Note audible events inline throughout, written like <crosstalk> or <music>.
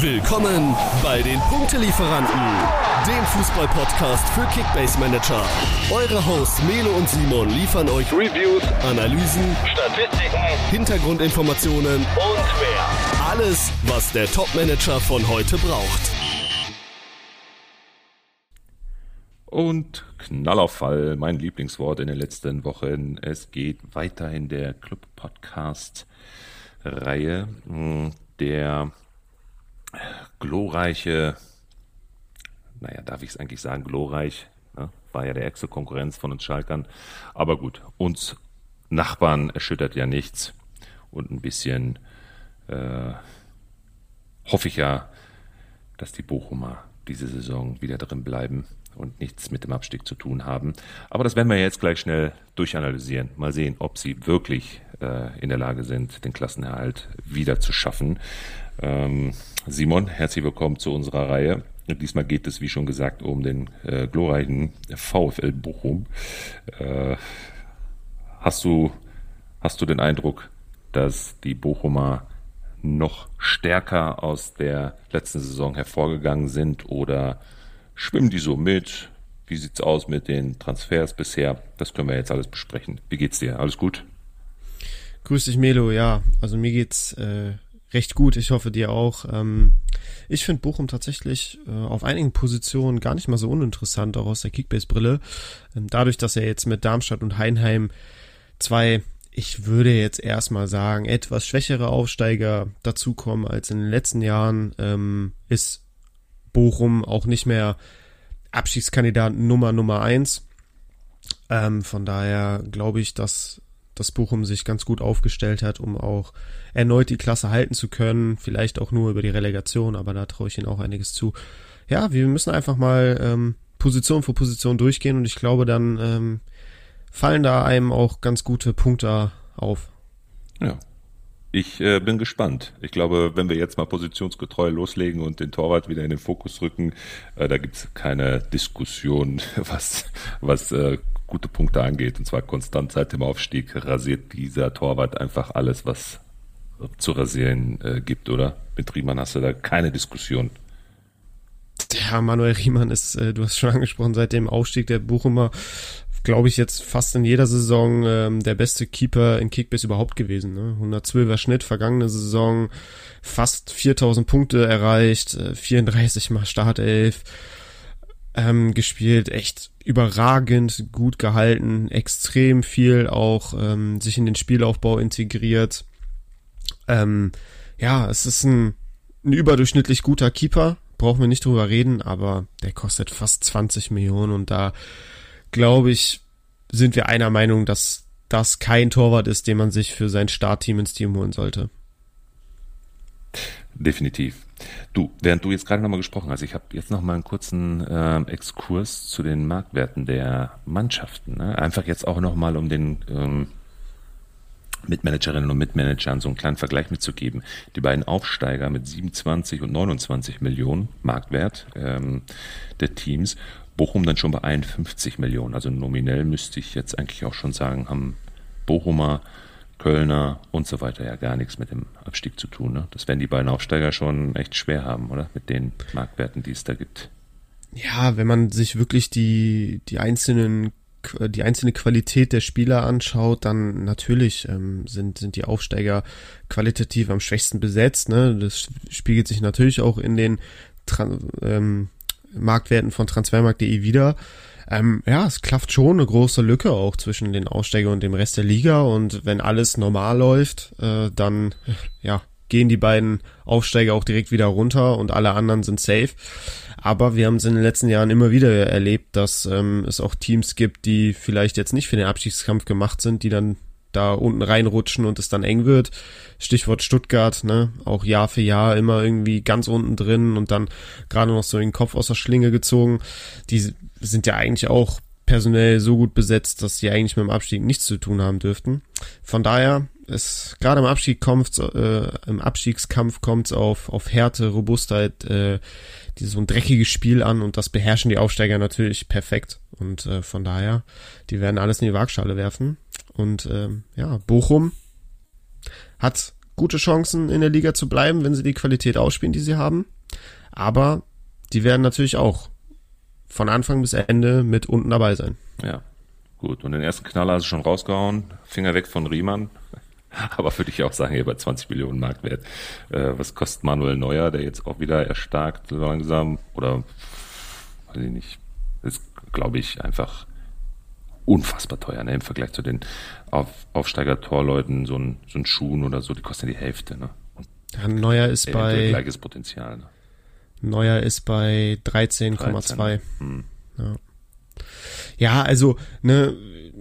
Willkommen bei den Punktelieferanten, dem Fußball-Podcast für Kickbase Manager. Eure Hosts Melo und Simon liefern euch Reviews, Analysen, Statistiken, Hintergrundinformationen und mehr. Alles, was der Top-Manager von heute braucht. Und Knallauffall, mein Lieblingswort in den letzten Wochen. Es geht weiter in der Club-Podcast-Reihe. Der glorreiche, naja, darf ich es eigentlich sagen, glorreich, ne? war ja der ärgste Konkurrenz von uns Schalkern. Aber gut, uns Nachbarn erschüttert ja nichts. Und ein bisschen äh, hoffe ich ja, dass die Bochumer diese Saison wieder drin bleiben und nichts mit dem Abstieg zu tun haben. Aber das werden wir jetzt gleich schnell durchanalysieren. Mal sehen, ob sie wirklich äh, in der Lage sind, den Klassenerhalt wieder zu schaffen. Ähm, Simon, herzlich willkommen zu unserer Reihe. Diesmal geht es, wie schon gesagt, um den äh, glorreichen VfL Bochum. Äh, hast du, hast du den Eindruck, dass die Bochumer noch stärker aus der letzten Saison hervorgegangen sind oder schwimmen die so mit? Wie sieht's aus mit den Transfers bisher? Das können wir jetzt alles besprechen. Wie geht's dir? Alles gut? Grüß dich, Melo. Ja, also mir geht's äh, recht gut. Ich hoffe dir auch. Ähm, ich finde Bochum tatsächlich äh, auf einigen Positionen gar nicht mal so uninteressant, auch aus der Kickbase-Brille. Ähm, dadurch, dass er jetzt mit Darmstadt und Heinheim zwei, ich würde jetzt erstmal sagen, etwas schwächere Aufsteiger dazukommen als in den letzten Jahren, ähm, ist Bochum auch nicht mehr Abschiedskandidat Nummer Nummer eins. Ähm, von daher glaube ich, dass dass Bochum sich ganz gut aufgestellt hat, um auch erneut die Klasse halten zu können. Vielleicht auch nur über die Relegation, aber da traue ich ihnen auch einiges zu. Ja, wir müssen einfach mal ähm, Position für Position durchgehen und ich glaube, dann ähm, fallen da einem auch ganz gute Punkte auf. Ja. Ich äh, bin gespannt. Ich glaube, wenn wir jetzt mal positionsgetreu loslegen und den Torwart wieder in den Fokus rücken, äh, da gibt's keine Diskussion, <laughs> was, was äh, gute Punkte angeht, und zwar konstant seit dem Aufstieg, rasiert dieser Torwart einfach alles, was zu rasieren äh, gibt, oder? Mit Riemann hast du da keine Diskussion. Ja, Manuel Riemann ist, äh, du hast schon angesprochen, seit dem Aufstieg der Buchumer, glaube ich, jetzt fast in jeder Saison ähm, der beste Keeper in Kickbase überhaupt gewesen. Ne? 112er Schnitt, vergangene Saison, fast 4000 Punkte erreicht, äh, 34 mal Startelf ähm, gespielt, echt überragend gut gehalten, extrem viel auch ähm, sich in den Spielaufbau integriert. Ähm, ja, es ist ein, ein überdurchschnittlich guter Keeper, brauchen wir nicht drüber reden, aber der kostet fast 20 Millionen und da glaube ich, sind wir einer Meinung, dass das kein Torwart ist, den man sich für sein Startteam ins Team holen sollte. Definitiv. Du, während du jetzt gerade nochmal gesprochen hast, ich habe jetzt nochmal einen kurzen äh, Exkurs zu den Marktwerten der Mannschaften. Ne? Einfach jetzt auch nochmal, um den ähm, Mitmanagerinnen und Mitmanagern so einen kleinen Vergleich mitzugeben. Die beiden Aufsteiger mit 27 und 29 Millionen Marktwert ähm, der Teams, Bochum dann schon bei 51 Millionen. Also nominell müsste ich jetzt eigentlich auch schon sagen, haben Bochumer Kölner und so weiter ja gar nichts mit dem Abstieg zu tun. Ne? Das werden die beiden Aufsteiger schon echt schwer haben, oder? Mit den Marktwerten, die es da gibt. Ja, wenn man sich wirklich die, die einzelnen die einzelne Qualität der Spieler anschaut, dann natürlich ähm, sind, sind die Aufsteiger qualitativ am schwächsten besetzt. Ne? Das spiegelt sich natürlich auch in den Tran ähm, Marktwerten von transfermarkt.de wieder ähm, ja, es klafft schon eine große Lücke auch zwischen den Aussteiger und dem Rest der Liga. Und wenn alles normal läuft, äh, dann ja, gehen die beiden Aufsteiger auch direkt wieder runter und alle anderen sind safe. Aber wir haben es in den letzten Jahren immer wieder erlebt, dass ähm, es auch Teams gibt, die vielleicht jetzt nicht für den Abstiegskampf gemacht sind, die dann da unten reinrutschen und es dann eng wird. Stichwort Stuttgart, ne? Auch Jahr für Jahr immer irgendwie ganz unten drin und dann gerade noch so den Kopf aus der Schlinge gezogen. Die sind ja eigentlich auch personell so gut besetzt, dass sie eigentlich mit dem Abstieg nichts zu tun haben dürften. Von daher ist gerade im Abstieg kommt, äh, im Abstiegskampf kommt es auf, auf Härte, Robustheit, äh, dieses so ein dreckiges Spiel an und das beherrschen die Aufsteiger natürlich perfekt. Und äh, von daher, die werden alles in die Waagschale werfen. Und ähm, ja, Bochum hat gute Chancen in der Liga zu bleiben, wenn sie die Qualität ausspielen, die sie haben. Aber die werden natürlich auch von Anfang bis Ende mit unten dabei sein. Ja, gut. Und den ersten Knaller hast du schon rausgehauen. Finger weg von Riemann. <laughs> Aber würde ich auch sagen, hier bei 20 Millionen Marktwert. Äh, was kostet Manuel Neuer, der jetzt auch wieder erstarkt langsam? Oder, weiß ich nicht. Ist, glaube ich, einfach unfassbar teuer ne? im Vergleich zu den Auf Aufsteiger-Torleuten. So ein, so ein Schuhen oder so, die kosten die Hälfte. Ne? Ja, Neuer ist bei. Gleiches Potenzial. Ne? Neuer ist bei 13,2. 13. Hm. Ja. Ja, also, ne,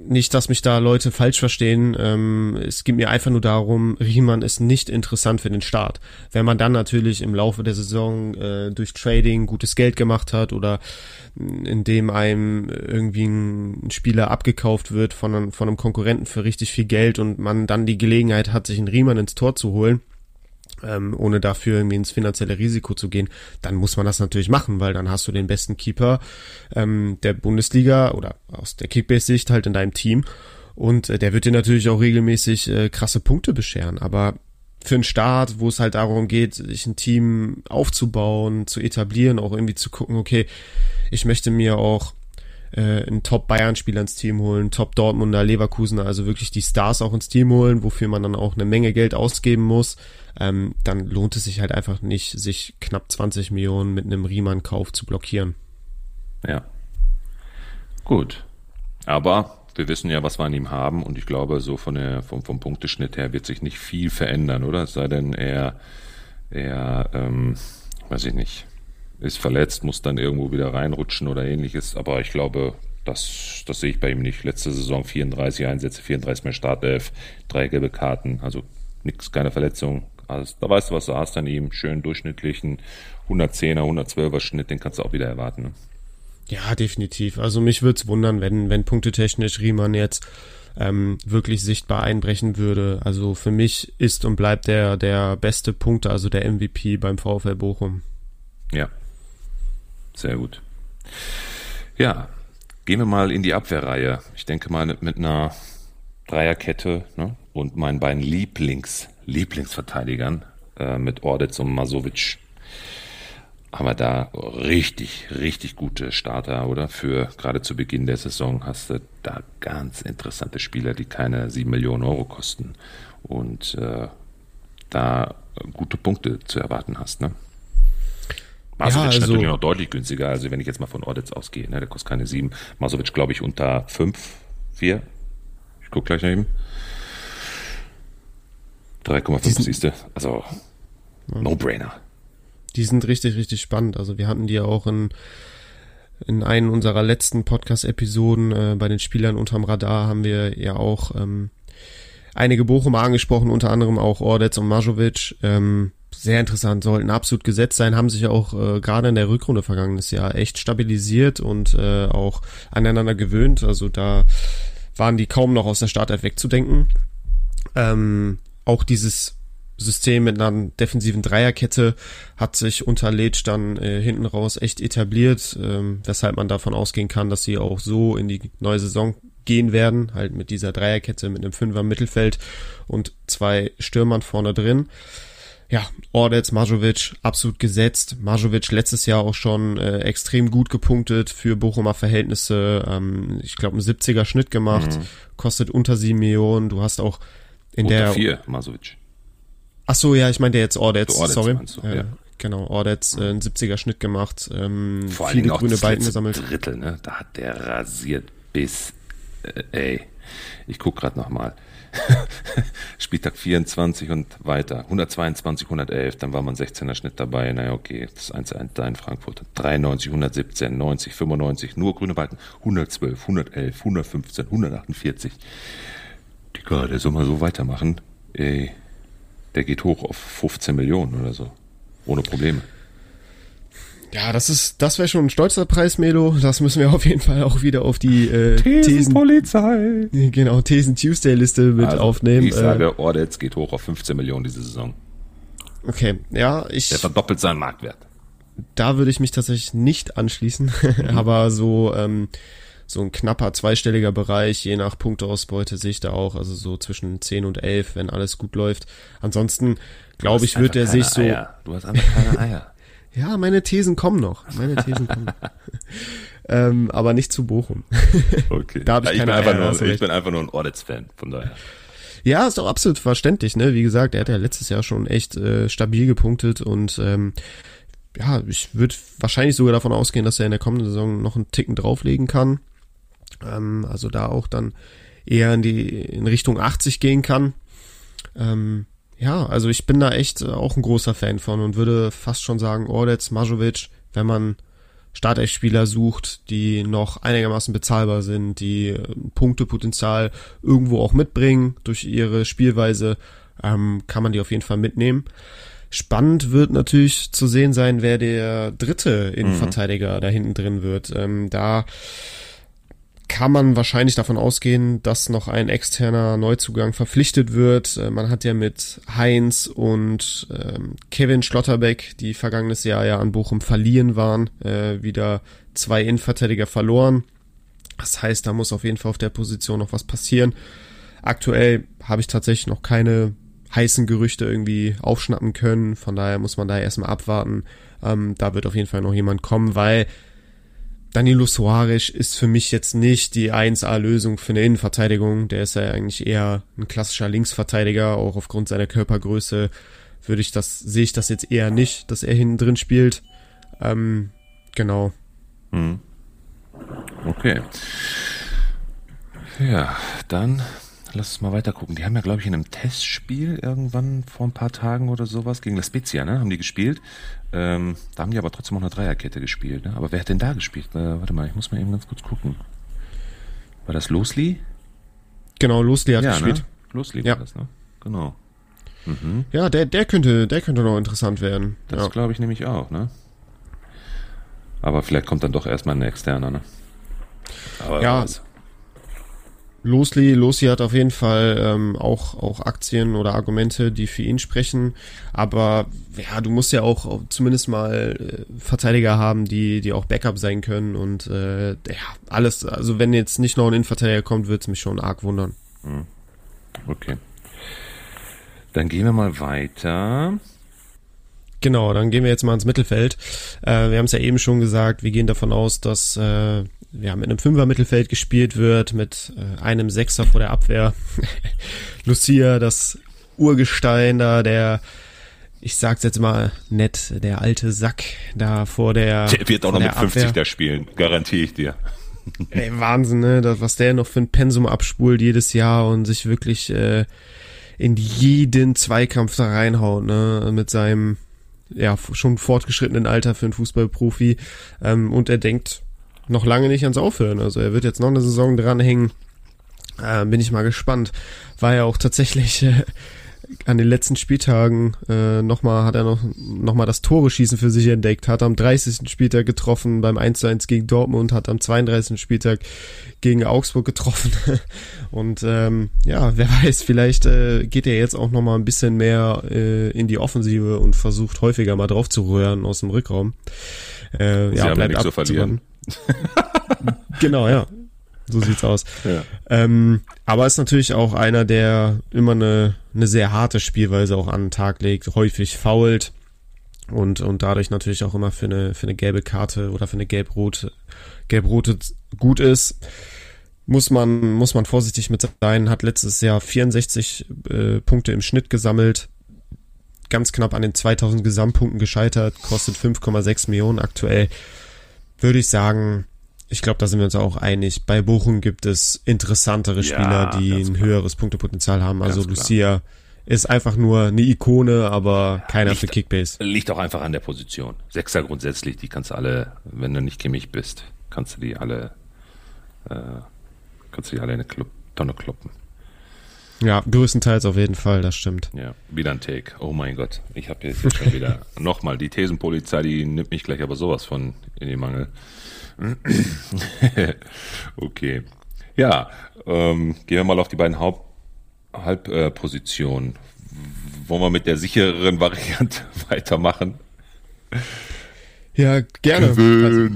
nicht, dass mich da Leute falsch verstehen. Ähm, es geht mir einfach nur darum, Riemann ist nicht interessant für den Start. Wenn man dann natürlich im Laufe der Saison äh, durch Trading gutes Geld gemacht hat oder indem einem irgendwie ein Spieler abgekauft wird von, von einem Konkurrenten für richtig viel Geld und man dann die Gelegenheit hat, sich einen Riemann ins Tor zu holen, ähm, ohne dafür irgendwie ins finanzielle Risiko zu gehen, dann muss man das natürlich machen, weil dann hast du den besten Keeper ähm, der Bundesliga oder aus der Kickbase-Sicht halt in deinem Team. Und äh, der wird dir natürlich auch regelmäßig äh, krasse Punkte bescheren, aber für einen Start, wo es halt darum geht, sich ein Team aufzubauen, zu etablieren, auch irgendwie zu gucken, okay, ich möchte mir auch äh, einen Top-Bayern-Spieler ins Team holen, Top-Dortmunder, Leverkusener, also wirklich die Stars auch ins Team holen, wofür man dann auch eine Menge Geld ausgeben muss ähm, dann lohnt es sich halt einfach nicht, sich knapp 20 Millionen mit einem Riemann-Kauf zu blockieren. Ja. Gut. Aber wir wissen ja, was wir an ihm haben und ich glaube, so von der, vom, vom Punkteschnitt her wird sich nicht viel verändern, oder? Es sei denn, er, er, ähm, weiß ich nicht, ist verletzt, muss dann irgendwo wieder reinrutschen oder ähnliches. Aber ich glaube, das, das sehe ich bei ihm nicht. Letzte Saison 34 Einsätze, 34 mehr Startelf, drei gelbe Karten, also nichts, keine Verletzung, also, da weißt du, was du hast an ihm. Schön durchschnittlichen 110er, 112er Schnitt, den kannst du auch wieder erwarten. Ne? Ja, definitiv. Also mich würde es wundern, wenn, wenn punktetechnisch Riemann jetzt ähm, wirklich sichtbar einbrechen würde. Also für mich ist und bleibt der der beste Punkte, also der MVP beim VfL Bochum. Ja, sehr gut. Ja, gehen wir mal in die Abwehrreihe. Ich denke mal mit einer Dreierkette ne? und meinen beiden Lieblings Lieblingsverteidigern äh, mit Ordetz und Masovic. Aber da richtig, richtig gute Starter, oder? Für gerade zu Beginn der Saison hast du da ganz interessante Spieler, die keine sieben Millionen Euro kosten und äh, da gute Punkte zu erwarten hast, ne? Masovic ja, also, natürlich noch deutlich günstiger, also wenn ich jetzt mal von Ordetz ausgehe, ne, der kostet keine sieben. Masovic, glaube ich, unter fünf, vier. Ich gucke gleich nach ihm. 3,5 siehst du. Also, No-Brainer. Die sind richtig, richtig spannend. Also wir hatten die ja auch in, in einen unserer letzten Podcast-Episoden äh, bei den Spielern unterm Radar haben wir ja auch ähm, einige Bochumer angesprochen, unter anderem auch Ordetz und Majovic. Ähm, sehr interessant, sollten absolut gesetzt sein, haben sich auch äh, gerade in der Rückrunde vergangenes Jahr echt stabilisiert und äh, auch aneinander gewöhnt. Also da waren die kaum noch aus der Startelf wegzudenken. Ähm, auch dieses System mit einer defensiven Dreierkette hat sich unter Letsch dann äh, hinten raus echt etabliert, ähm, weshalb man davon ausgehen kann, dass sie auch so in die neue Saison gehen werden, halt mit dieser Dreierkette, mit einem Fünfer Mittelfeld und zwei Stürmern vorne drin. Ja, Ordetz, Majovic absolut gesetzt. Majovic letztes Jahr auch schon äh, extrem gut gepunktet für Bochumer Verhältnisse. Ähm, ich glaube, einen 70er Schnitt gemacht, mhm. kostet unter sieben Millionen. Du hast auch in Unter der vier, Masovic. Ach so, ja, ich meinte jetzt Ordetz, Ordetz sorry. Du, ja. Genau, Ordetz, äh, ein 70er Schnitt gemacht, ähm, Vor viele grüne Balken gesammelt. Drittel, ne? Da hat der rasiert bis, äh, ey, ich guck gerade nochmal. <laughs> Spieltag 24 und weiter. 122, 111, dann war man 16er Schnitt dabei. Naja, okay, das ist 1 1 da in Frankfurt. 93, 117, 90, 95, nur grüne Balken. 112, 111, 115, 148. Digga, der soll mal so weitermachen. Ey, der geht hoch auf 15 Millionen oder so. Ohne Probleme. Ja, das ist, das wäre schon ein stolzer Preis, Melo. Das müssen wir <laughs> auf jeden Fall auch wieder auf die äh, Thesenpolizei. Thesen, genau, Thesen Tuesday Liste mit also, aufnehmen. Ich sage, äh, Ordetz geht hoch auf 15 Millionen diese Saison. Okay, ja, ich. Der verdoppelt seinen Marktwert. Da würde ich mich tatsächlich nicht anschließen, <laughs> mhm. aber so ähm, so ein knapper zweistelliger Bereich, je nach Punkteausbeute sehe ich da auch, also so zwischen 10 und 11, wenn alles gut läuft. Ansonsten, glaube ich, wird er sich so... Eier. Du hast einfach keine Eier. Ja, meine Thesen kommen noch. Meine Thesen kommen noch. <laughs> ähm, aber nicht zu Bochum. Okay. Da hab ich ich, keine bin einfach Eier, nur, ich bin einfach nur ein Ordets-Fan, von daher. Ja, ist doch absolut verständlich, ne? Wie gesagt, er hat ja letztes Jahr schon echt äh, stabil gepunktet und ähm, ja, ich würde wahrscheinlich sogar davon ausgehen, dass er in der kommenden Saison noch einen Ticken drauflegen kann. Ähm, also da auch dann eher in die in Richtung 80 gehen kann. Ähm, ja, also ich bin da echt äh, auch ein großer Fan von und würde fast schon sagen, Ordetz, Majovic, wenn man Startelf-Spieler sucht, die noch einigermaßen bezahlbar sind, die äh, Punktepotenzial irgendwo auch mitbringen durch ihre Spielweise, ähm, kann man die auf jeden Fall mitnehmen. Spannend wird natürlich zu sehen sein, wer der dritte Innenverteidiger da hinten drin wird. Ähm, da kann man wahrscheinlich davon ausgehen, dass noch ein externer Neuzugang verpflichtet wird. Äh, Man hat ja mit Heinz und ähm, Kevin Schlotterbeck, die vergangenes Jahr ja an Bochum verliehen waren, äh, wieder zwei Innenverteidiger verloren. Das heißt, da muss auf jeden Fall auf der Position noch was passieren. Aktuell habe ich tatsächlich noch keine heißen Gerüchte irgendwie aufschnappen können. Von daher muss man da erstmal abwarten. Ähm, da wird auf jeden Fall noch jemand kommen, weil Danilo Soares ist für mich jetzt nicht die 1A-Lösung für eine Innenverteidigung. Der ist ja eigentlich eher ein klassischer Linksverteidiger, auch aufgrund seiner Körpergröße würde ich das, sehe ich das jetzt eher nicht, dass er hinten drin spielt. Ähm, genau. Hm. Okay. Ja, dann lass uns mal weiter gucken. Die haben ja, glaube ich, in einem Testspiel irgendwann vor ein paar Tagen oder sowas gegen La Spezia, ne? Haben die gespielt. Ähm, da haben die aber trotzdem auch eine Dreierkette gespielt, ne? Aber wer hat denn da gespielt? Äh, warte mal, ich muss mal eben ganz kurz gucken. War das Losli? Genau, Losli hat ja, gespielt. ne? Losli Ja. war das, ne? Genau. Mhm. Ja, der, der könnte, der könnte noch interessant werden. Das ja. glaube ich nämlich auch, ne? Aber vielleicht kommt dann doch erstmal ein externer, ne? Aber Ja. weiß. Losli, Losli hat auf jeden Fall ähm, auch, auch Aktien oder Argumente, die für ihn sprechen. Aber ja, du musst ja auch zumindest mal äh, Verteidiger haben, die, die auch Backup sein können. Und äh, ja, alles, also wenn jetzt nicht noch ein Innenverteidiger kommt, würde es mich schon arg wundern. Okay. Dann gehen wir mal weiter. Genau, dann gehen wir jetzt mal ins Mittelfeld. Äh, wir haben es ja eben schon gesagt, wir gehen davon aus, dass äh, ja, mit einem Fünfer-Mittelfeld gespielt wird, mit äh, einem Sechser vor der Abwehr. <laughs> Lucia, das Urgestein da, der, ich sag's jetzt mal nett, der alte Sack da vor der. Der wird auch noch mit der 50 Abwehr. da spielen, garantiere ich dir. <laughs> Ey, Wahnsinn, ne? Das, was der noch für ein Pensum abspult jedes Jahr und sich wirklich äh, in jeden Zweikampf da reinhaut, ne? Mit seinem ja schon fortgeschrittenen Alter für einen Fußballprofi. Ähm, und er denkt noch lange nicht ans Aufhören. Also er wird jetzt noch eine Saison dranhängen. Äh, bin ich mal gespannt. War ja auch tatsächlich äh, an den letzten Spieltagen äh, nochmal, hat er noch, noch mal das Tore-Schießen für sich entdeckt, hat am 30. Spieltag getroffen beim 1 zu 1 gegen Dortmund, hat am 32. Spieltag gegen Augsburg getroffen. <laughs> Und ähm, ja, wer <laughs> weiß, vielleicht äh, geht er jetzt auch nochmal ein bisschen mehr äh, in die Offensive und versucht häufiger mal drauf zu rühren aus dem Rückraum. Äh, Sie ja, bleibt nichts zu verlieren. abzuwarten. <laughs> genau, ja. So sieht's aus. Ja. Ähm, aber ist natürlich auch einer, der immer eine, eine sehr harte Spielweise auch an den Tag legt, häufig fault und, und dadurch natürlich auch immer für eine, für eine gelbe Karte oder für eine gelb-rote, gelb-rote gut ist. Muss man, muss man vorsichtig mit sein, hat letztes Jahr 64 äh, Punkte im Schnitt gesammelt, ganz knapp an den 2000 Gesamtpunkten gescheitert, kostet 5,6 Millionen aktuell. Würde ich sagen, ich glaube, da sind wir uns auch einig. Bei Bochum gibt es interessantere Ja, Spieler, die ganz ein klar. höheres Punktepotenzial haben. Also Ganz klar. Lucia ist einfach nur eine Ikone, aber keiner Licht- für Kickbase. Liegt auch einfach an der Position. Sechser grundsätzlich, die kannst du alle, wenn du nicht Kimmich bist, kannst du die alle, äh, kannst du die alle in eine Club, Tonne kloppen. Ja, größtenteils auf jeden Fall, das stimmt. Ja, wieder ein Take. Oh mein Gott, ich habe jetzt, jetzt schon wieder <laughs> nochmal die Thesenpolizei, die nimmt mich gleich aber sowas von in den Mangel. <laughs> okay. Ja, ähm, gehen wir mal auf die beiden Haupt Halbpositionen. Wollen wir mit der sichereren Variante <laughs> weitermachen? Ja, gerne. Also,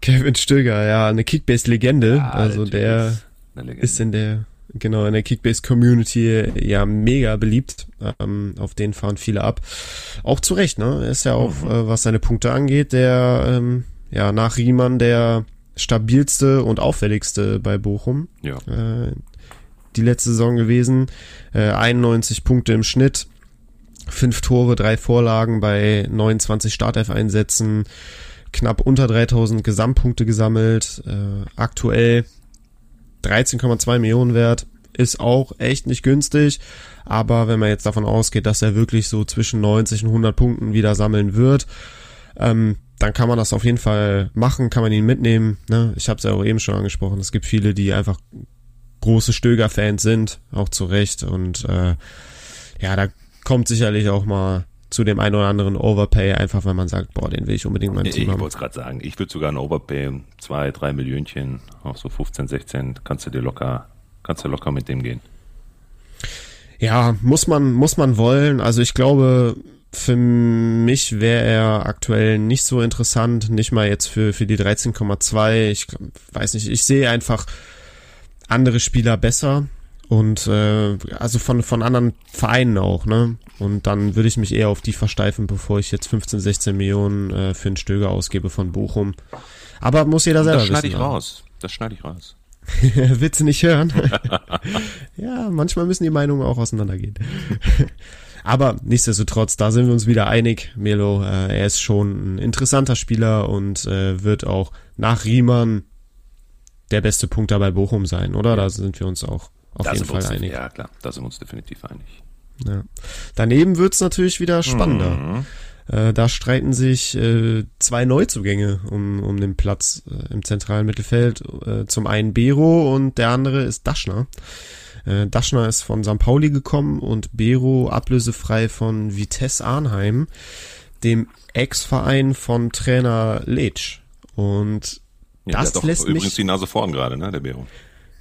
Kevin Stöger, ja, eine Kickbase-Legende. Also der ist in der, genau, in der Kickbase-Community ja mega beliebt. Ähm, auf den fahren viele ab. Auch zu Recht, ne? Er ist ja auch, mhm. äh, was seine Punkte angeht, der, ähm, ja, nach Riemann der stabilste und auffälligste bei Bochum. Ja. Äh, die letzte Saison gewesen. Äh, 91 Punkte im Schnitt. Fünf Tore, drei Vorlagen bei 29 Startelf-Einsätzen knapp unter 3000 Gesamtpunkte gesammelt, äh, aktuell 13,2 Millionen wert, ist auch echt nicht günstig, aber wenn man jetzt davon ausgeht, dass er wirklich so zwischen 90 und 100 Punkten wieder sammeln wird, ähm, dann kann man das auf jeden Fall machen, kann man ihn mitnehmen. Ne? Ich habe es ja auch eben schon angesprochen, es gibt viele, die einfach große Stöger-Fans sind, auch zu Recht und äh, ja, da kommt sicherlich auch mal zu dem einen oder anderen Overpay, einfach weil man sagt, boah, den will ich unbedingt mal im Team Ich wollte es gerade sagen, ich würde sogar ein Overpay, zwei, drei Millionchen, auch so 15, 16, kannst du dir locker, kannst du locker mit dem gehen. Ja, muss man, muss man wollen. Also ich glaube, für mich wäre er aktuell nicht so interessant, nicht mal jetzt für, für die 13,2. Ich weiß nicht, ich sehe einfach andere Spieler besser und äh, also von von anderen Vereinen auch, ne? Und dann würde ich mich eher auf die versteifen, bevor ich jetzt 15, 16 Millionen äh, für einen Stöger ausgebe von Bochum. Aber muss jeder selber das wissen. Das schneide ich raus. Das schneide ich raus. <laughs> Du nicht hören? <laughs> ja, manchmal müssen die Meinungen auch auseinandergehen. <laughs> Aber nichtsdestotrotz, da sind wir uns wieder einig. Melo, äh, er ist schon ein interessanter Spieler und äh, wird auch nach Riemann der beste Punkt dabei Bochum sein, oder? Da sind wir uns auch auf da jeden Fall einig. Ja, klar, da sind wir uns definitiv einig. Ja. Daneben wird's natürlich wieder spannender. Mhm. Äh, da streiten sich äh, zwei Neuzugänge um, um den Platz äh, im zentralen Mittelfeld. Äh, zum einen Bero und der andere ist Daschner. Äh, Daschner ist von St. Pauli gekommen und Bero ablösefrei von Vitesse Arnheim, dem Ex-Verein von Trainer Letsch. Und ja, das lässt übrigens mich, die Nase vorn gerade, ne, der Bero.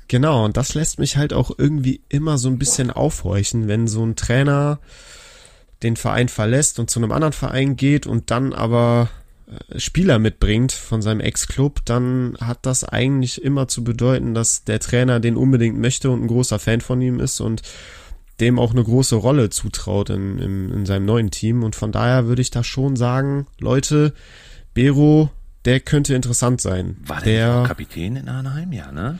Genau, und das lässt mich halt auch irgendwie immer so ein bisschen aufhorchen, wenn so ein Trainer den Verein verlässt und zu einem anderen Verein geht und dann aber äh, Spieler mitbringt von seinem Ex-Club, dann hat das eigentlich immer zu bedeuten, dass der Trainer den unbedingt möchte und ein großer Fan von ihm ist und dem auch eine große Rolle zutraut in, in, in seinem neuen Team. Und von daher würde ich da schon sagen, Leute, Bero, der könnte interessant sein. War der, der Kapitän in Anaheim, ja, ne?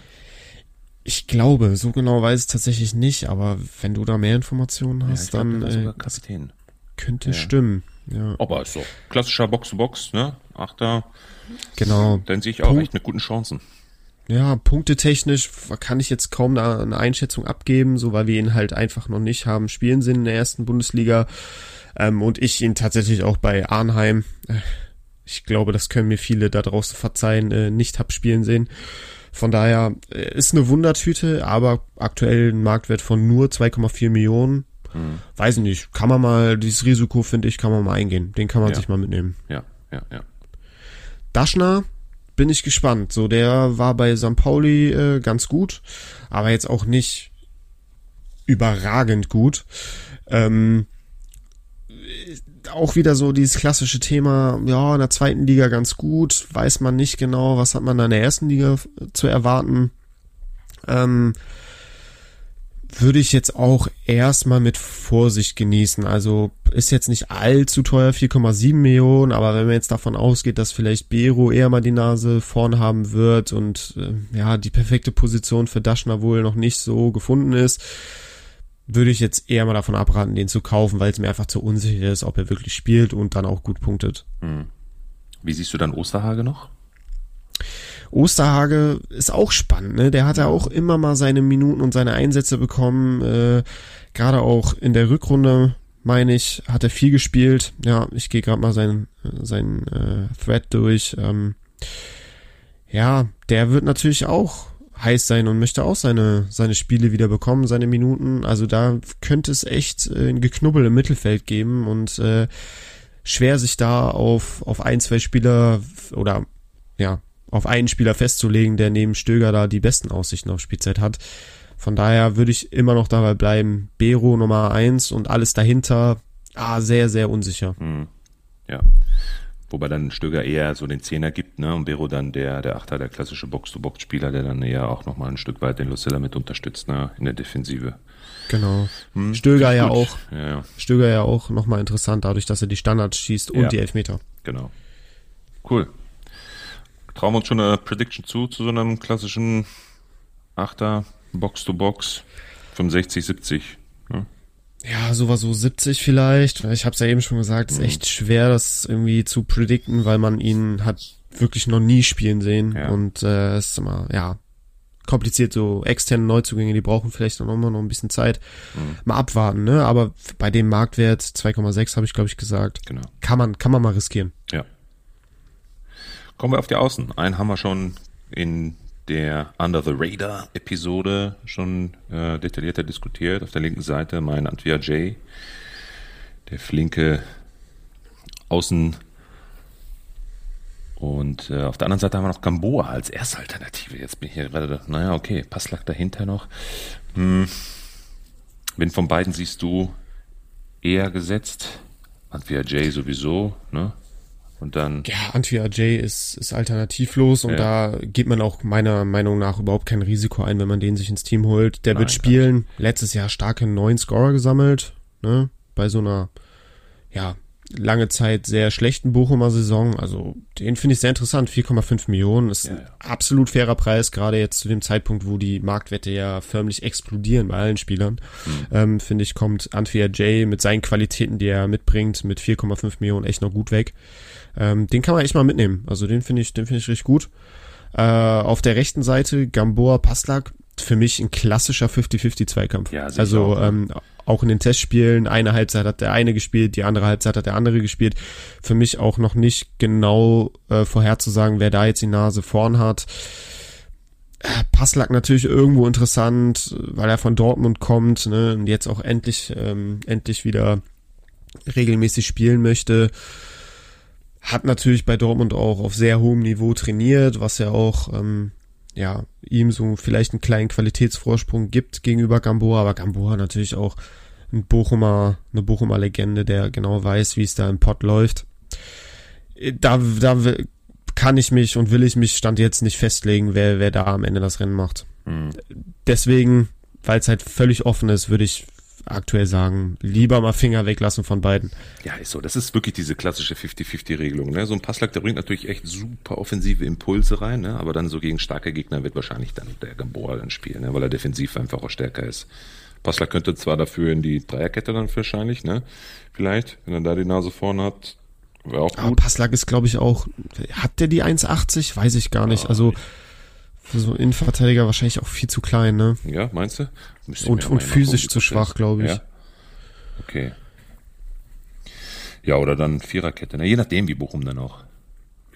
Ich glaube, so genau weiß ich tatsächlich nicht, aber wenn du da mehr Informationen hast, ja, dann äh, Kapitän. könnte ja. stimmen. Ja. Aber ist so klassischer Box-to-Box, ne? Achter. Genau. Dann sehe ich auch Punkt, echt mit guten Chancen. Ja, punktetechnisch kann ich jetzt kaum eine Einschätzung abgeben, so weil wir ihn halt einfach noch nicht haben spielen sehen in der ersten Bundesliga. Ähm, und ich ihn tatsächlich auch bei Arnheim, äh, ich glaube, das können mir viele da draußen verzeihen, äh, nicht hab spielen sehen. Von daher äh, ist eine Wundertüte, aber aktuell ein Marktwert von nur 2,4 Millionen. Hm. Weiß nicht, kann man mal, dieses Risiko finde ich, kann man mal eingehen. Den kann man ja. sich mal mitnehmen. Ja, ja, ja. Daschner bin ich gespannt. So, der war bei St. Pauli äh, ganz gut, aber jetzt auch nicht überragend gut. Ähm, auch wieder so dieses klassische Thema, ja, in der zweiten Liga ganz gut, weiß man nicht genau, was hat man da in der ersten Liga zu erwarten. Ähm, würde ich jetzt auch erstmal mit Vorsicht genießen. Also ist jetzt nicht allzu teuer, 4,7 Millionen, aber wenn man jetzt davon ausgeht, dass vielleicht Bero eher mal die Nase vorn haben wird und äh, ja, die perfekte Position für Daschner wohl noch nicht so gefunden ist, würde ich jetzt eher mal davon abraten, den zu kaufen, weil es mir einfach zu unsicher ist, ob er wirklich spielt und dann auch gut punktet. Hm. Wie siehst du dann Osterhage noch? Osterhage ist auch spannend, ne? Der hat ja auch immer mal seine Minuten und seine Einsätze bekommen. Äh, Gerade auch in der Rückrunde, meine ich, hat er viel gespielt. Ja, ich gehe gerade mal seinen sein, äh, Thread durch. Ähm, ja, der wird natürlich auch heiß sein und möchte auch seine, seine Spiele wieder bekommen, seine Minuten. Also da könnte es echt äh, ein Geknubbel im Mittelfeld geben und äh, schwer sich da auf, auf ein, zwei Spieler oder ja, auf einen Spieler festzulegen, der neben Stöger da die besten Aussichten auf Spielzeit hat. Von daher würde ich immer noch dabei bleiben, Bero Nummer eins und alles dahinter, ah, sehr, sehr unsicher. Hm. Ja. Wobei dann Stöger eher so den Zehner gibt, ne? Und Bero dann der, der Achter, der klassische Box-to-Box-Spieler, der dann eher auch nochmal ein Stück weit den Lucilla mit unterstützt, ne? In der Defensive. Genau. Hm, Stöger ja auch. Ja, ja. Stöger ja auch nochmal interessant, dadurch, dass er die Standards schießt und Ja. die Elfmeter. Genau. Cool. Trauen wir uns schon eine Prediction zu, zu so einem klassischen Achter, Box-to-Box, 65, 70. Ja, sowas so 70 vielleicht. Ich habe es ja eben schon gesagt, Mhm. ist echt schwer, das irgendwie zu predikten, weil man ihn hat wirklich noch nie spielen sehen. Ja. Und äh, es ist immer, ja, kompliziert. So externe Neuzugänge, die brauchen vielleicht noch immer noch ein bisschen Zeit. Mhm. Mal abwarten, ne? Aber bei dem Marktwert 2,6 habe ich, glaube ich, gesagt. Genau. Kann man, kann man mal riskieren. Ja. Kommen wir auf die Außen. Einen haben wir schon in der Under the Radar Episode schon äh, detaillierter diskutiert. Auf der linken Seite mein Antwia J, der flinke Außen. Und äh, auf der anderen Seite haben wir noch Gamboa als erste Alternative. Jetzt bin ich hier gerade, naja, okay, Passlack dahinter noch. Hm. Wen von beiden siehst du eher gesetzt? Antwia J sowieso, ne? Und dann, Ja, Antwi Ajay ist, ist alternativlos und Ja. da geht man auch meiner Meinung nach überhaupt kein Risiko ein, wenn man den sich ins Team holt. Der Nein, wird spielen. Letztes Jahr starke neun Scorer gesammelt, ne? Bei so einer, ja, lange Zeit sehr schlechten Bochumer Saison. Also den finde ich sehr interessant. 4,5 Millionen ist ein Ja, ja. absolut fairer Preis, gerade jetzt zu dem Zeitpunkt, wo die Marktwerte ja förmlich explodieren bei allen Spielern. Mhm. Ähm, finde ich, kommt Antwi Jay mit seinen Qualitäten, die er mitbringt, mit 4,5 Millionen echt noch gut weg. Ähm, den kann man echt mal mitnehmen. Also den finde ich, den finde ich richtig gut. Äh, auf der rechten Seite Gamboa Paslak, für mich ein klassischer 50-50-Zweikampf. Ja, also ähm, auch in den Testspielen, eine Halbzeit hat der eine gespielt, die andere Halbzeit hat der andere gespielt. Für mich auch noch nicht genau äh, vorherzusagen, wer da jetzt die Nase vorn hat. Äh, Passlack natürlich irgendwo interessant, weil er von Dortmund kommt ne, und jetzt auch endlich ähm, endlich wieder regelmäßig spielen möchte. Hat natürlich bei Dortmund auch auf sehr hohem Niveau trainiert, was ja auch ähm, ja ihm so vielleicht einen kleinen Qualitätsvorsprung gibt gegenüber Gamboa, aber Gamboa natürlich auch ein Bochumer, eine Bochumer Legende, der genau weiß, wie es da im Pott läuft. Äh, Da, da kann ich mich und will ich mich stand jetzt nicht festlegen, wer, wer da am Ende das Rennen macht. hm, Deswegen, weil es halt völlig offen ist, würde ich aktuell sagen, lieber mal Finger weglassen von beiden. ja, ist so. Das ist wirklich diese klassische 50-50-Regelung. Ne? So ein Passlack, der bringt natürlich echt super offensive Impulse rein, ne? aber dann so gegen starke Gegner wird wahrscheinlich dann der Gamboa dann spielen, ne? weil er defensiv einfach auch stärker ist. Passlack könnte zwar dafür in die Dreierkette dann wahrscheinlich, ne? Vielleicht, wenn er da die Nase vorne hat, wäre auch Aber gut. Passlack ist, glaube ich, auch, hat der die 1,80? Weiß ich gar nicht. Also, für so einen Innenverteidiger wahrscheinlich auch viel zu klein, ne? Ja, meinst du? Müsste Und- und physisch zu schwach, glaube ich. Ja? Okay. Ja, oder dann Viererkette, ne? je nachdem, wie Bochum dann auch,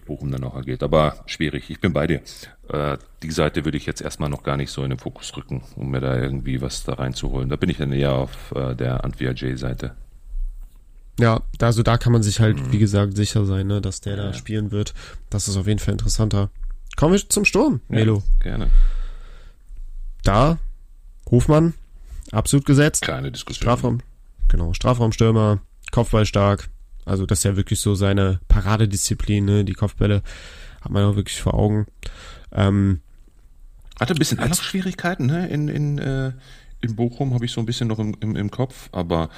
Bochum dann auch agiert. Aber schwierig, ich bin bei dir. Äh, die Seite würde ich jetzt erstmal noch gar nicht so in den Fokus rücken, um mir da irgendwie was da reinzuholen. Da bin ich dann eher auf äh, der Antwia J-Seite. Ja, da- also da kann man sich halt, wie gesagt, sicher sein, ne, dass der da Ja. spielen wird. Das ist auf jeden Fall interessanter. Kommen wir zum Sturm, Melo. Ja, gerne. Da, Hofmann, absolut gesetzt. Keine Diskussion. Strafraum, genau, Strafraumstürmer, Kopfball stark. Also das ist ja wirklich so seine Paradedisziplin, ne? Die Kopfbälle hat man auch wirklich vor Augen. Ähm, Hatte ein bisschen Anlaufschwierigkeiten ne? in, in, äh, in Bochum, habe ich so ein bisschen noch im, im, im Kopf, aber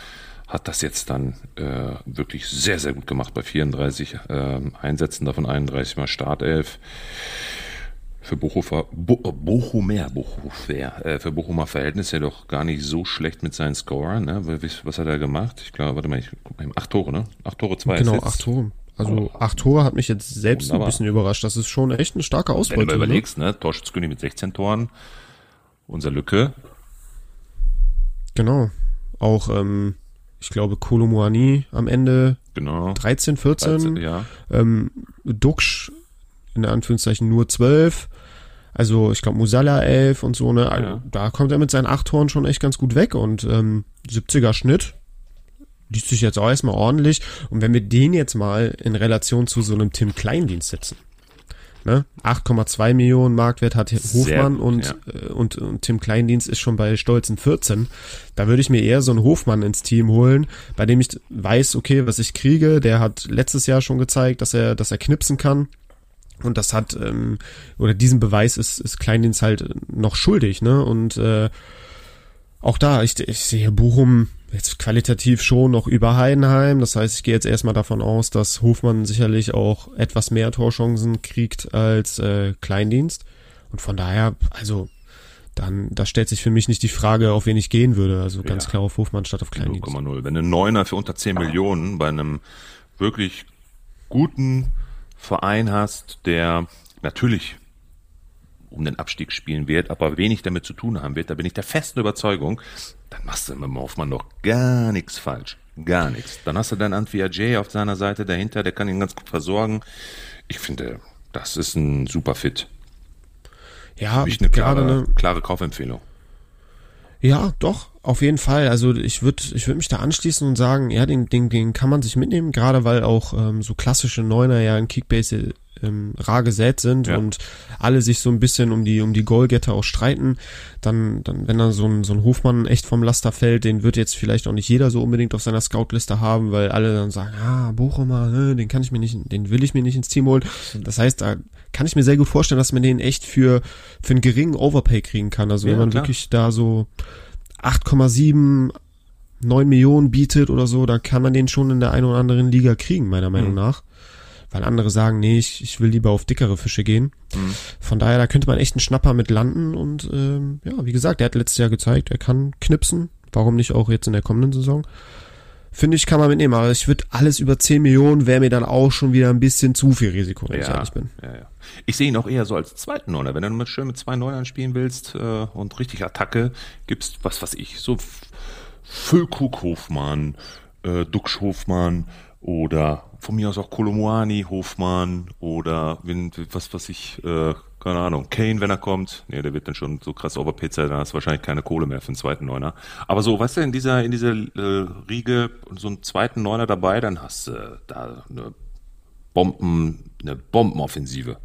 hat das jetzt dann äh, wirklich sehr, sehr gut gemacht bei 34 ähm, Einsätzen, davon 31 mal Startelf. Für Bochumer, Bo, äh, Bochumer, Bochumer, äh, für Bochumer Verhältnisse doch gar nicht so schlecht mit seinen Scorern. Ne? Was, hat er gemacht? Ich glaube, warte mal, ich guck mal, eben. acht Tore, ne? Acht Tore, zwei genau, Assists. acht Tore. Also acht Tore hat mich jetzt selbst Wunderbar. ein bisschen überrascht. Das ist schon echt eine starke Wenn du Ausbeute. ne? überlegst, ne? Torschützkönig mit 16 Toren, unser Lücke, Genau. Auch, ähm, ich glaube, Kolomuani am Ende genau. 13, 14. 13, ja. ähm, Duxch in Anführungszeichen nur 12. Also ich glaube Musala 11 und so, ne? Ja. Da kommt er mit seinen acht Toren schon echt ganz gut weg und ähm, 70er Schnitt. Liest sich jetzt auch erstmal ordentlich. Und wenn wir den jetzt mal in Relation zu so einem Tim Kleindienst setzen, Ne? 8,2 Millionen Marktwert hat Hofmann gut, und, ja. Äh, und, und Tim Kleindienst ist schon bei stolzen 14. Da würde ich mir eher so einen Hofmann ins Team holen, bei dem ich weiß, okay, was ich kriege. Der hat letztes Jahr schon gezeigt, dass er, dass er knipsen kann. Und das hat, ähm, oder diesen Beweis ist, ist Kleindienst halt noch schuldig, ne? Und äh, auch da, ich, ich sehe Bochum jetzt qualitativ schon noch über Heidenheim. Das heißt, ich gehe jetzt erstmal davon aus, dass Hofmann sicherlich auch etwas mehr Torchancen kriegt als äh, Kleindienst. Und von daher, also dann, da stellt sich für mich nicht die Frage, auf wen ich gehen würde. Also ganz ja. klar auf Hofmann statt auf Kleindienst. 0,0. Wenn ein Neuner für unter 10 Millionen bei einem wirklich guten Verein hast, der natürlich um den Abstieg spielen wird, aber wenig damit zu tun haben wird, da bin ich der festen Überzeugung, dann machst du mit dem Hoffmann doch gar nichts falsch. Gar nichts. Dann hast du dann Antwi Ajay auf seiner Seite dahinter, der kann ihn ganz gut versorgen. Ich finde, das ist ein super Fit. Ja, ich eine klare, eine klare Kaufempfehlung. Ja, doch, auf jeden Fall. Also ich würde ich würd mich da anschließen und sagen, ja, den, den, den kann man sich mitnehmen, gerade weil auch ähm, so klassische Neuner ja in Kickbase ähm, rar gesät sind ja. und alle sich so ein bisschen um die um die Goalgetter auch streiten, dann dann wenn da so ein so ein Hofmann echt vom Laster fällt, den wird jetzt vielleicht auch nicht jeder so unbedingt auf seiner Scoutliste haben, weil alle dann sagen, ah Bochumer, den kann ich mir nicht, den will ich mir nicht ins Team holen. Das heißt, da kann ich mir sehr gut vorstellen, dass man den echt für für einen geringen Overpay kriegen kann. Also ja, wenn man klar. wirklich da so 8,7 9 Millionen bietet oder so, da kann man den schon in der einen oder anderen Liga kriegen, meiner Meinung mhm. nach weil andere sagen, nee, ich, ich will lieber auf dickere Fische gehen. Mhm. Von daher, da könnte man echt einen Schnapper mit landen und ähm, ja, wie gesagt, er hat letztes Jahr gezeigt, er kann knipsen. Warum nicht auch jetzt in der kommenden Saison? Finde ich, kann man mitnehmen, aber ich würde alles über 10 Millionen wäre mir dann auch schon wieder ein bisschen zu viel Risiko, wenn ja, ich ehrlich bin. Ja, ja. Ich sehe ihn auch eher so als zweiten Neuner. Wenn du mit schön mit zwei Neunern spielen willst äh, und richtig Attacke gibst, was weiß ich, so Füllkrug Hofmann, äh, Duxch Hofmann oder von mir aus auch Kolomoani, Hofmann oder wenn, was, was ich, äh, keine Ahnung, Kane, wenn er kommt. Nee, der wird dann schon so krass overpaid sein, dann hast du wahrscheinlich keine Kohle mehr für einen zweiten Neuner. Aber so, weißt du, in dieser, in dieser äh, Riege so einen zweiten Neuner dabei, dann hast du äh, da eine Bomben, eine Bombenoffensive.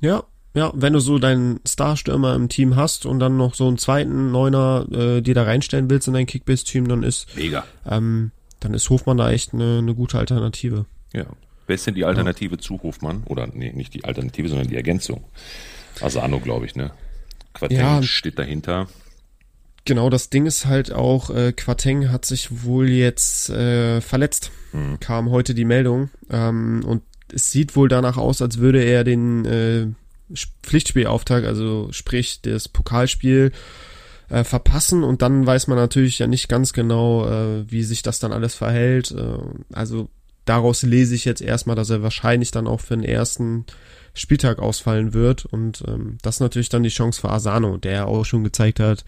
Ja, ja, wenn du so deinen Starstürmer im Team hast und dann noch so einen zweiten Neuner äh, dir da reinstellen willst in dein Kickbase-Team, dann ist Mega. Ähm, dann ist Hofmann da echt eine, eine gute Alternative. Ja. Wer ist denn die Alternative ja. zu Hofmann? Oder nee, nicht die Alternative, sondern die Ergänzung. Asano, glaube ich, ne? Quateng ja, steht dahinter. Genau, das Ding ist halt auch, äh, Quateng hat sich wohl jetzt äh, verletzt. Mhm. Kam heute die Meldung. Ähm, und es sieht wohl danach aus, als würde er den äh, Pflichtspielauftakt, also sprich das Pokalspiel, äh, verpassen und dann weiß man natürlich ja nicht ganz genau, äh, wie sich das dann alles verhält. Äh, also daraus lese ich jetzt erstmal, dass er wahrscheinlich dann auch für den ersten Spieltag ausfallen wird und ähm, das ist natürlich dann die Chance für Asano, der auch schon gezeigt hat,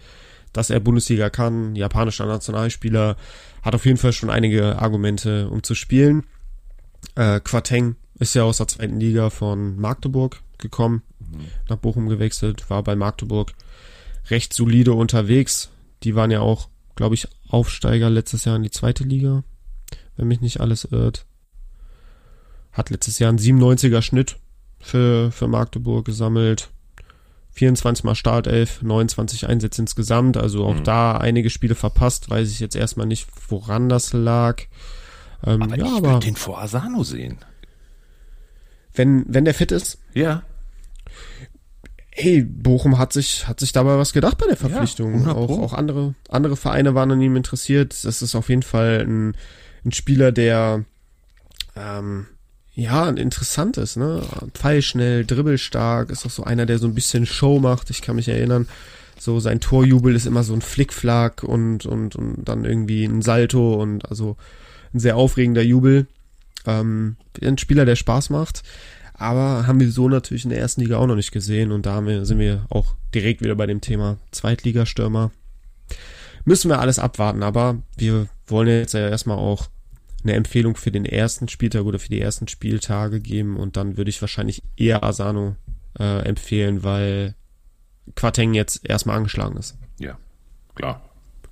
dass er Bundesliga kann, japanischer Nationalspieler, hat auf jeden Fall schon einige Argumente, um zu spielen. Äh, Quateng ist ja aus der zweiten Liga von Magdeburg gekommen, mhm. nach Bochum gewechselt, war bei Magdeburg recht solide unterwegs. Die waren ja auch, glaube ich, Aufsteiger letztes Jahr in die zweite Liga, wenn mich nicht alles irrt. Hat letztes Jahr einen 97er Schnitt für, für Magdeburg gesammelt. 24 mal Startelf, 29 Einsätze insgesamt, also auch mhm. da einige Spiele verpasst, weiß ich jetzt erstmal nicht, woran das lag. Ähm, aber ja, ich würde den vor Asano sehen. Wenn, wenn der fit ist? Ja hey, Bochum hat sich, hat sich dabei was gedacht bei der Verpflichtung. Ja, auch, auch andere, andere Vereine waren an ihm interessiert. Das ist auf jeden Fall ein, ein Spieler, der, ähm, ja, interessant ist, ne? Pfeilschnell, dribbelstark, ist auch so einer, der so ein bisschen Show macht. Ich kann mich erinnern, so sein Torjubel ist immer so ein Flickflack und, und, und dann irgendwie ein Salto und also ein sehr aufregender Jubel. Ähm, ein Spieler, der Spaß macht. Aber haben wir so natürlich in der ersten Liga auch noch nicht gesehen und da wir, sind wir auch direkt wieder bei dem Thema Zweitligastürmer. Müssen wir alles abwarten, aber wir wollen jetzt ja erstmal auch eine Empfehlung für den ersten Spieltag oder für die ersten Spieltage geben und dann würde ich wahrscheinlich eher Asano äh, empfehlen, weil Quateng jetzt erstmal angeschlagen ist. Ja, klar.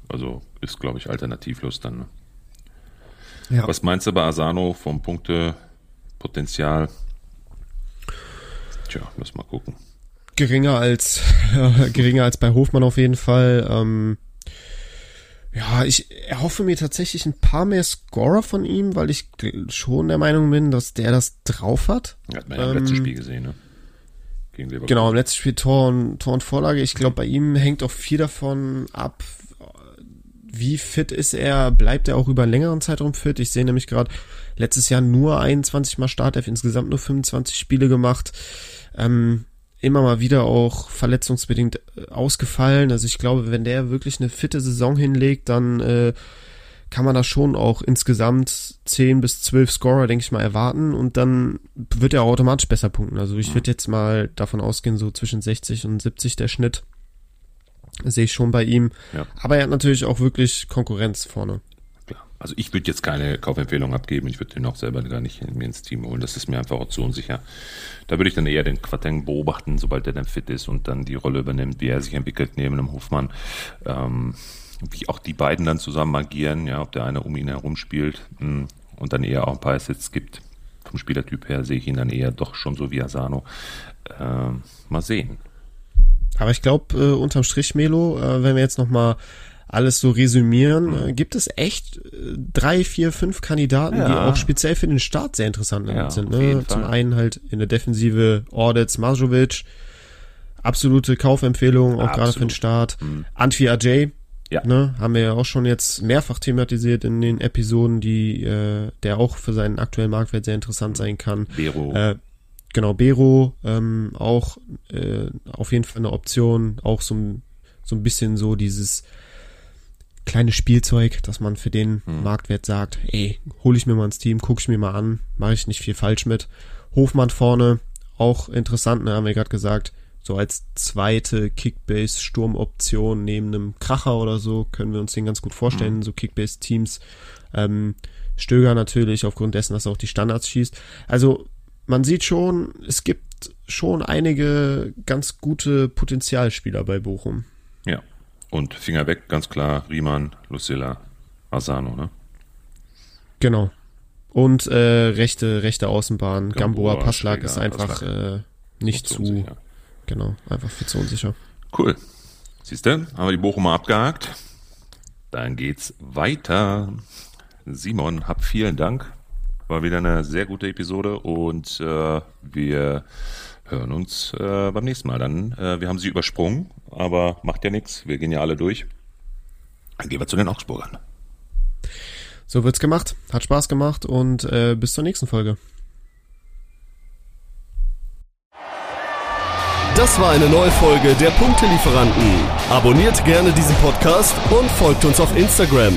Also ist, glaube ich, alternativlos dann. Ne? Ja. Was meinst du bei Asano vom Punktepotenzial? Tja, lass mal gucken. Geringer als äh, <laughs> geringer als bei Hofmann auf jeden Fall. Ähm, ja, ich erhoffe mir tatsächlich ein paar mehr Scorer von ihm, weil ich schon der Meinung bin, dass der das drauf hat. Hat man ja im letzten Spiel gesehen, ne? Gegen Leverkusen. Genau, im letzten Spiel Tor und, Tor und Vorlage. Ich glaube, bei ihm hängt auch viel davon ab, wie fit ist er, bleibt er auch über einen längeren Zeitraum fit. Ich sehe nämlich gerade letztes Jahr nur 21 Mal Startelf, insgesamt nur 25 Spiele gemacht. Ähm, immer mal wieder auch verletzungsbedingt äh, ausgefallen. Also ich glaube, wenn der wirklich eine fitte Saison hinlegt, dann äh, kann man da schon auch insgesamt 10 bis 12 Scorer, denke ich mal, erwarten und dann wird er automatisch besser punkten. Also ich würde jetzt mal davon ausgehen, so zwischen 60 und 70 der Schnitt sehe ich schon bei ihm. Ja. Aber er hat natürlich auch wirklich Konkurrenz vorne. Also ich würde jetzt keine Kaufempfehlung abgeben, ich würde den auch selber gar nicht mir ins Team holen. Das ist mir einfach auch zu unsicher. Da würde ich dann eher den Quateng beobachten, sobald er dann fit ist und dann die Rolle übernimmt, wie er sich entwickelt neben dem Hofmann. Ähm, wie auch die beiden dann zusammen agieren, ja, ob der eine um ihn herum spielt mh, hm, und dann eher auch ein paar Assets gibt. Vom Spielertyp her sehe ich ihn dann eher doch schon so wie Asano. Ähm, mal sehen. Aber ich glaube, äh, unterm Strich, Melo, äh, wenn wir jetzt nochmal alles so resümieren, mhm. äh, gibt es echt äh, drei, vier, fünf Kandidaten, ja. die auch speziell für den Start sehr interessant ja, sind. Ne? Zum einen halt in der Defensive Audits Majovic, absolute Kaufempfehlung, auch gerade für den Start. Mhm. Antwi Ajay, ja. ne, haben wir ja auch schon jetzt mehrfach thematisiert in den Episoden, die äh, der auch für seinen aktuellen Marktwert sehr interessant sein kann. Bero. Äh, genau, Bero, ähm, auch äh, auf jeden Fall eine Option, auch so, so ein bisschen so dieses kleines Spielzeug, dass man für den hm. Marktwert sagt, ey, hole ich mir mal ins Team, gucke ich mir mal an, mache ich nicht viel falsch mit. Hofmann vorne, auch interessant, ne, haben wir gerade gesagt, so als zweite Kickbase-Sturmoption neben einem Kracher oder so, können wir uns den ganz gut vorstellen, hm. so Kickbase-Teams. Ähm, Stöger natürlich, aufgrund dessen, dass er auch die Standards schießt. Also man sieht schon, es gibt schon einige ganz gute Potenzialspieler bei Bochum. Ja, und Finger weg, ganz klar, Riemann, Lucilla, Asano, ne? Genau. Und äh, rechte, rechte Außenbahn, Gamboa, Gamboa Passlag ist einfach äh, nicht zu, unsicher. genau, einfach viel zu unsicher. Cool. Siehst du, haben wir die Bochumer abgehakt. Dann geht's weiter. Simon, hab vielen Dank. War wieder eine sehr gute Episode und äh, wir hören uns äh, beim nächsten Mal. Dann, äh, wir haben sie übersprungen, aber macht ja nichts. Wir gehen ja alle durch. Dann gehen wir zu den Augsburgern. So wird's gemacht. Hat Spaß gemacht und äh, bis zur nächsten Folge. Das war eine neue Folge der Punktelieferanten. Abonniert gerne diesen Podcast und folgt uns auf Instagram.